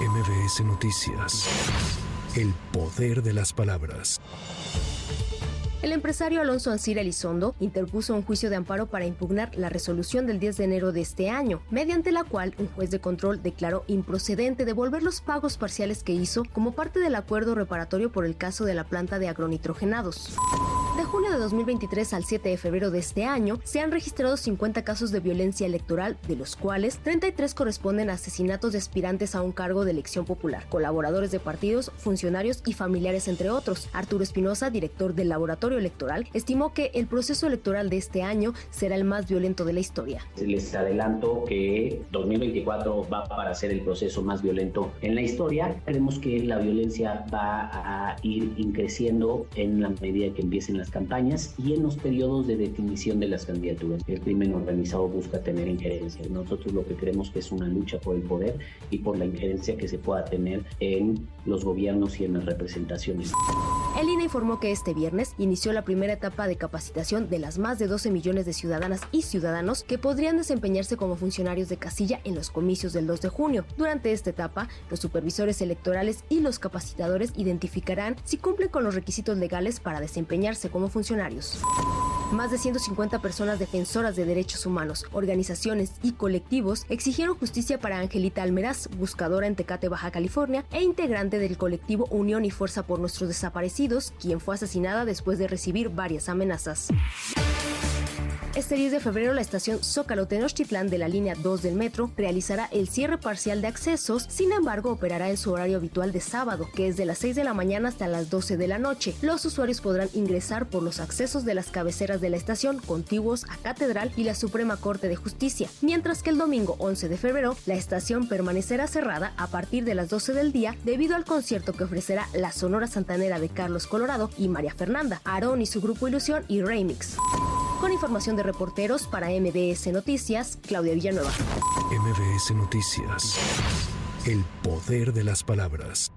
MBS Noticias. El poder de las palabras. El empresario Alonso Ancira Elizondo interpuso un juicio de amparo para impugnar la resolución del 10 de enero de este año, mediante la cual un juez de control declaró improcedente devolver los pagos parciales que hizo como parte del acuerdo reparatorio por el caso de la planta de agronitrogenados. De junio de 2023 al 7 de febrero de este año, se han registrado 50 casos de violencia electoral, de los cuales 33 corresponden a asesinatos de aspirantes a un cargo de elección popular, colaboradores de partidos, funcionarios y familiares, entre otros. Arturo Espinosa, director del Laboratorio Electoral, estimó que el proceso electoral de este año será el más violento de la historia. Les adelanto que 2024 va para ser el proceso más violento en la historia. Creemos que la violencia va a ir increciendo en la medida que empiecen las campañas y en los periodos de definición de las candidaturas. El crimen organizado busca tener injerencia. Nosotros lo que creemos que es una lucha por el poder y por la injerencia que se pueda tener en los gobiernos y en las representaciones. El INE informó que este viernes inició la primera etapa de capacitación de las más de 12 millones de ciudadanas y ciudadanos que podrían desempeñarse como funcionarios de casilla en los comicios del 2 de junio. Durante esta etapa, los supervisores electorales y los capacitadores identificarán si cumplen con los requisitos legales para desempeñarse como funcionarios. Más de 150 personas defensoras de derechos humanos, organizaciones y colectivos exigieron justicia para Angelita Almeraz, buscadora en Tecate, Baja California, e integrante del colectivo Unión y Fuerza por Nuestros Desaparecidos, quien fue asesinada después de recibir varias amenazas. Este 10 de febrero, la estación Zócalo Tenochtitlán de la línea 2 del metro realizará el cierre parcial de accesos, sin embargo, operará en su horario habitual de sábado, que es de las 6 de la mañana hasta las 12 de la noche. Los usuarios podrán ingresar por los accesos de las cabeceras de la estación contiguos a Catedral y la Suprema Corte de Justicia, mientras que el domingo 11 de febrero, la estación permanecerá cerrada a partir de las 12 del día debido al concierto que ofrecerá la Sonora Santanera de Carlos Colorado y María Fernanda, Aarón y su grupo Ilusión y Remix. Con información de reporteros para MBS Noticias, Claudia Villanueva. MBS Noticias. El poder de las palabras.